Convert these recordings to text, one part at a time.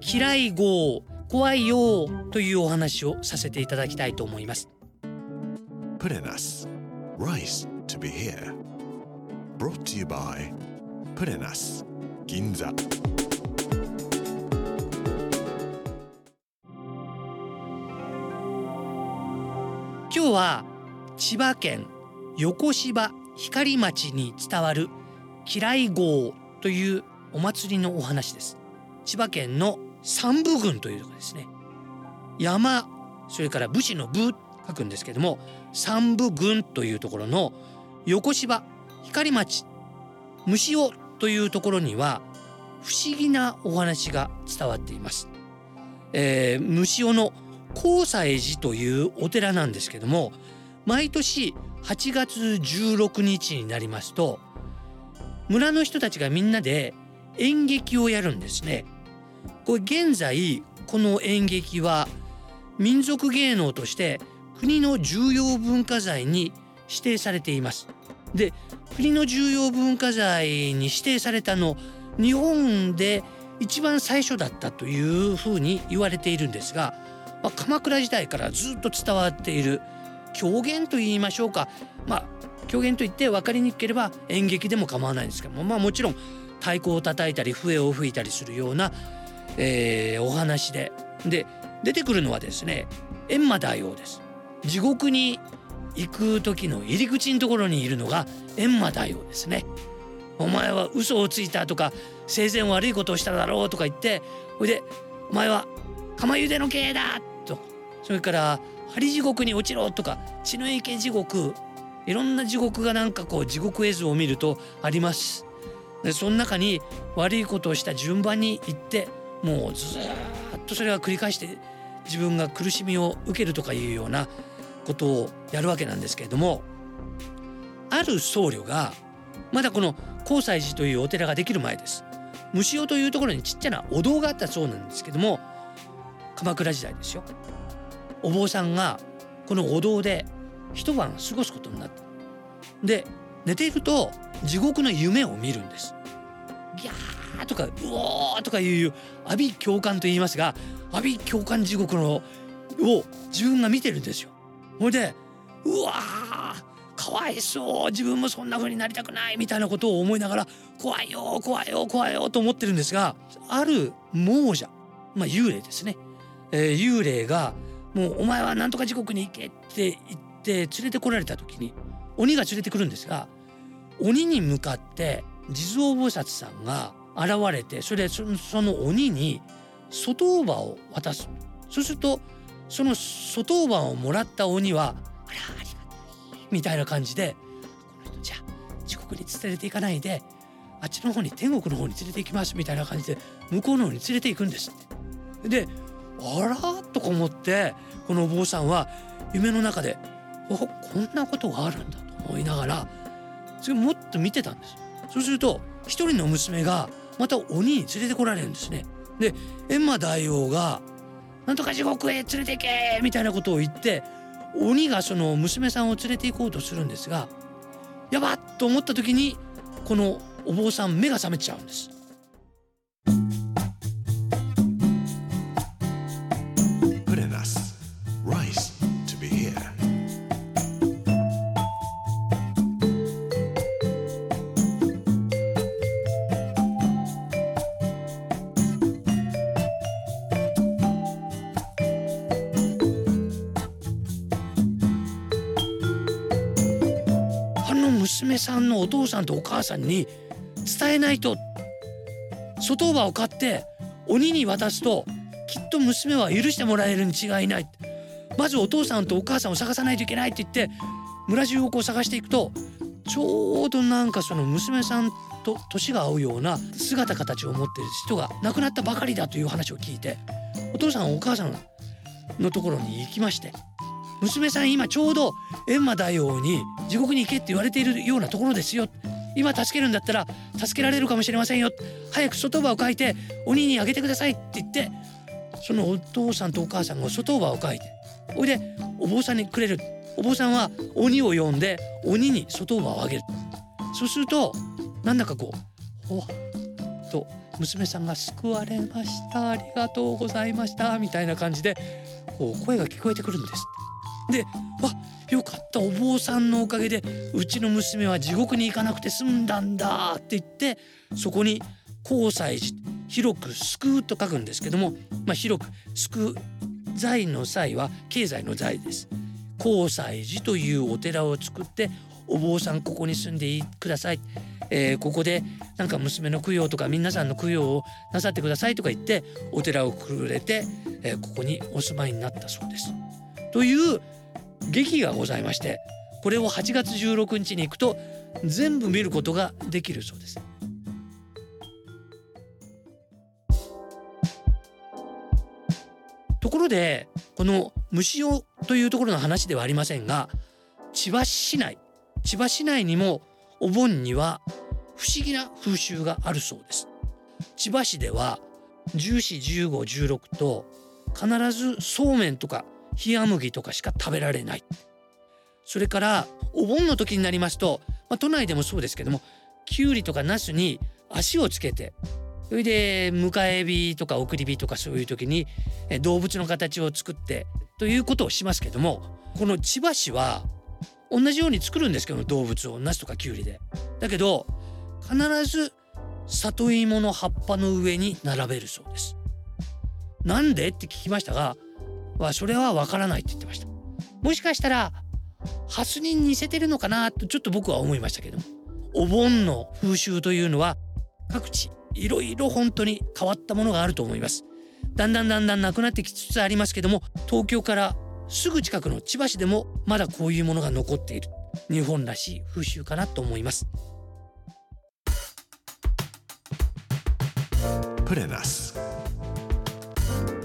嫌い号怖いよというお話をさせていただきたいと思います us. Rice to be here. Brought to you by. Ginza. 今日は千葉県横芝光町に伝わる嫌い号というお祭りのお話です千葉県の三部郡というとこですね山それから武士の部書くんですけども三部郡というところの横芝光町虫尾というところには不思議なお話が伝わっています、えー、虫尾の高西寺というお寺なんですけども毎年8月16日になりますと村の人たちがみんなで演劇をやるんですね。これ現在この演劇は民族芸能として国の重要文化財に指定されています。で国の重要文化財に指定されたの日本で一番最初だったというふうに言われているんですが、まあ、鎌倉時代からずっと伝わっている狂言と言いましょうかまあ狂言といって分かりにくければ演劇でも構わないんですけどもまあもちろん太鼓を叩いたり笛を吹いたりするような、えー、お話で。で出てくるのはですね閻魔大王です。地獄に行く時の入り口のところにいるのが閻魔大王ですね。お前は嘘をついたとか生前悪いことをしただろうとか言ってほいでお前は釜茹での刑だとそれから針地獄に落ちろとか血の池地獄いろんな地獄がなんかこう地獄絵図を見るとあります。でその中に悪いことをした順番に行ってもうずっとそれが繰り返して自分が苦しみを受けるとかいうようなことをやるわけなんですけれどもある僧侶がまだこの高西寺というお寺ができる前です。虫尾というところにちっちゃなお堂があったそうなんですけども鎌倉時代ですよ。お坊さんがこのお堂で一晩過ごすことになった。で寝ていると地獄の夢を見るんです。ギャーとかうおーとかいう阿鼻教官と言いますが阿鼻教官地獄のを自分が見てるんですよ。ほいでうわーかわいそう自分もそんな風になりたくないみたいなことを思いながら怖いよ怖いよ怖いよと思ってるんですがある亡者まあ幽霊ですね、えー、幽霊がもうお前はなんとか地獄に行けって言って連れてこられた時に鬼が連れてくるんですが鬼に向かって地蔵菩薩さんが現れてそれその鬼に外馬を渡すそうするとその外馬をもらった鬼は「あらありがたい」みたいな感じで「この人じゃあ地獄に連れて行かないであっちの方に天国の方に連れて行きます」みたいな感じで向こうの方に連れて行くんですって。であらとか思ってこのお坊さんは夢の中で「おこんなことがあるんだ」と思いながらそれもっと見てたんですそうすると一人の娘がまた鬼に連れてこられるんですねで閻魔大王が「なんとか地獄へ連れて行け!」みたいなことを言って鬼がその娘さんを連れて行こうとするんですがやばっと思った時にこのお坊さん目が覚めちゃうんですさんのお父さんとお母さんに伝えないと。外馬を買って鬼に渡すときっと娘は許してもらえるに違いない。まずお父さんとお母さんを探さないといけないって言って村中をこう探していくとちょうどなんかその娘さんと年が合うような姿形を持っている人が亡くなったばかりだという話を聞いてお父さんお母さんのところに行きまして娘さん今ちょうど閻魔大王に地獄に行けって言われているようなところですよ。今助けるんだったら助けられるかもしれませんよ。早く外葉を書いて鬼にあげてくださいって言ってそのお父さんとお母さんが外葉を書いておいでお坊さんにくれる。お坊さんは鬼を呼んで鬼に外葉をあげる。そうするとなんだかこうほっと娘さんが救われました。ありがとうございました。みたいな感じでこう声が聞こえてくるんですでわよかったお坊さんのおかげでうちの娘は地獄に行かなくて済んだんだって言ってそこに交際寺広く救うと書くんですけども、まあ、広く救う財の際は経済の財です。交際寺というお寺を作ってお坊さんここに住んでください、えー、ここでなんか娘の供養とか皆さんの供養をなさってくださいとか言ってお寺をくれて、えー、ここにお住まいになったそうです。という劇がございましてこれを8月16日に行くと全部見ることができるそうです。ところでこの虫尾というところの話ではありませんが千葉市内千葉市内にもお盆には不思議な風習があるそうです千葉市では141516と必ずそうめんとか冷麦とかしか食べられないそれからお盆の時になりますと、まあ、都内でもそうですけどもきゅうりとかナスに足をつけてそれで迎え火とか送り火とかそういう時に動物の形を作ってということをしますけどもこの千葉市は同じように作るんですけど動物をナスとかきゅうりで。だけど必ず里芋の葉っぱの上に並べるそうです。なんで？って聞きましたがはそれはわからないって言ってました。もしかしたらハスに似せてるのかなとちょっと僕は思いましたけども。お盆の風習というのは各地いろいろ本当に変わったものがあると思います。だんだんだんだんなくなってきつつありますけども東京からすぐ近くの千葉市でもまだこういうものが残っている。日本らしい風習かなと思います。プレナス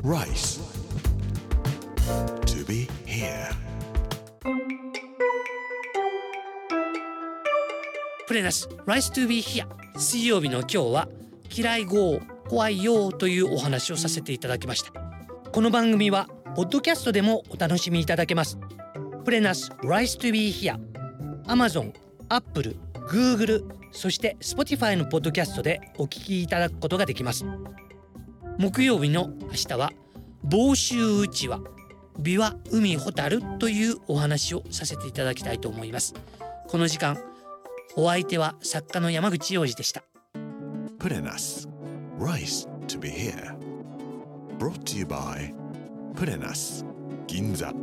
Rice. Be here. プレナス Rice to be here 水曜日の今日は嫌い号怖いよというお話をさせていただきました。この番組はポッドキャストでもお楽しみいただけます。プレナス Rice to be here Amazon、Apple、Google そして Spotify のポッドキャストでお聞きいただくことができます。木曜日の明日は房州うちわ琵琶海ホタルというお話をさせていただきたいと思います。この時間お相手は作家の山口洋二でした。Put in us Rice to be here. Brought to you by プレナス銀座